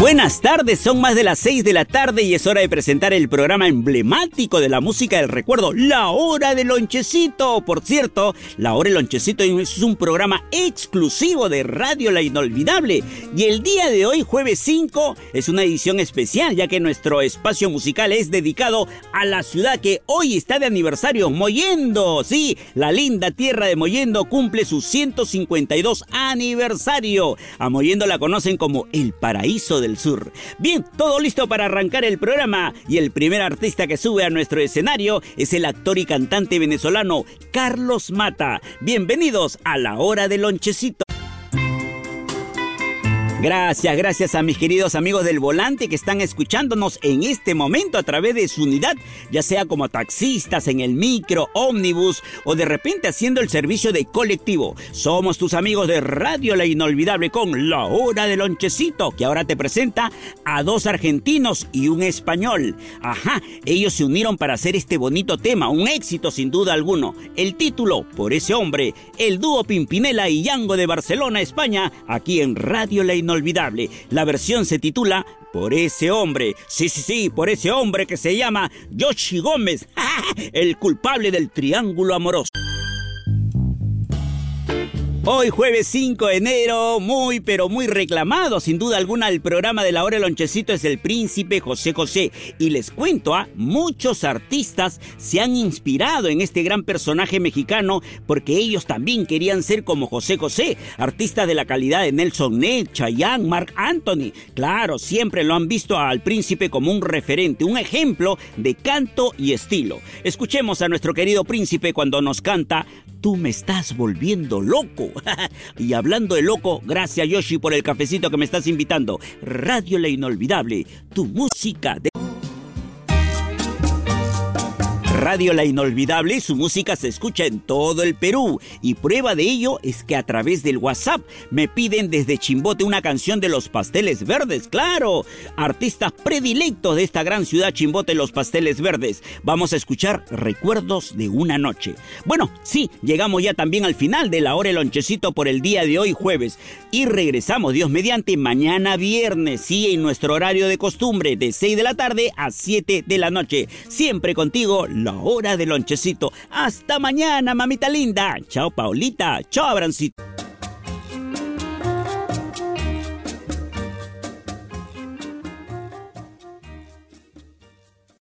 Buenas tardes, son más de las 6 de la tarde y es hora de presentar el programa emblemático de la música del recuerdo, La Hora del Lonchecito. Por cierto, La Hora del Lonchecito es un programa exclusivo de Radio La Inolvidable y el día de hoy, jueves 5, es una edición especial ya que nuestro espacio musical es dedicado a la ciudad que hoy está de aniversario, Moyendo. Sí, la linda tierra de Moyendo cumple su 152 aniversario. A Moyendo la conocen como el paraíso Sur. Bien, todo listo para arrancar el programa y el primer artista que sube a nuestro escenario es el actor y cantante venezolano Carlos Mata. Bienvenidos a la hora del lonchecito. Gracias, gracias a mis queridos amigos del volante que están escuchándonos en este momento a través de su unidad, ya sea como taxistas en el micro, ómnibus o de repente haciendo el servicio de colectivo. Somos tus amigos de Radio La Inolvidable con La Hora del Lonchecito, que ahora te presenta a dos argentinos y un español. Ajá, ellos se unieron para hacer este bonito tema, un éxito sin duda alguno. El título, por ese hombre, el dúo Pimpinela y Yango de Barcelona, España, aquí en Radio La Inolvidable inolvidable. La versión se titula Por ese hombre. Sí, sí, sí, por ese hombre que se llama Yoshi Gómez, el culpable del triángulo amoroso. Hoy jueves 5 de enero, muy pero muy reclamado, sin duda alguna el programa de la hora lonchecito es el príncipe José José. Y les cuento, a ¿ah? muchos artistas se han inspirado en este gran personaje mexicano porque ellos también querían ser como José José, artistas de la calidad de Nelson Ned, Chayanne, Mark Anthony. Claro, siempre lo han visto al príncipe como un referente, un ejemplo de canto y estilo. Escuchemos a nuestro querido príncipe cuando nos canta Tú me estás volviendo loco. y hablando de loco, gracias Yoshi por el cafecito que me estás invitando. Radio La Inolvidable, tu música de... Radio La Inolvidable su música se escucha en todo el Perú y prueba de ello es que a través del WhatsApp me piden desde Chimbote una canción de los Pasteles Verdes, claro, artistas predilectos de esta gran ciudad Chimbote Los Pasteles Verdes. Vamos a escuchar Recuerdos de una noche. Bueno, sí, llegamos ya también al final de la hora el lonchecito por el día de hoy jueves y regresamos Dios mediante mañana viernes, sí, en nuestro horario de costumbre de 6 de la tarde a 7 de la noche. Siempre contigo, hora de lonchecito. Hasta mañana, mamita linda. Chao, Paulita. Chao, Abrancito.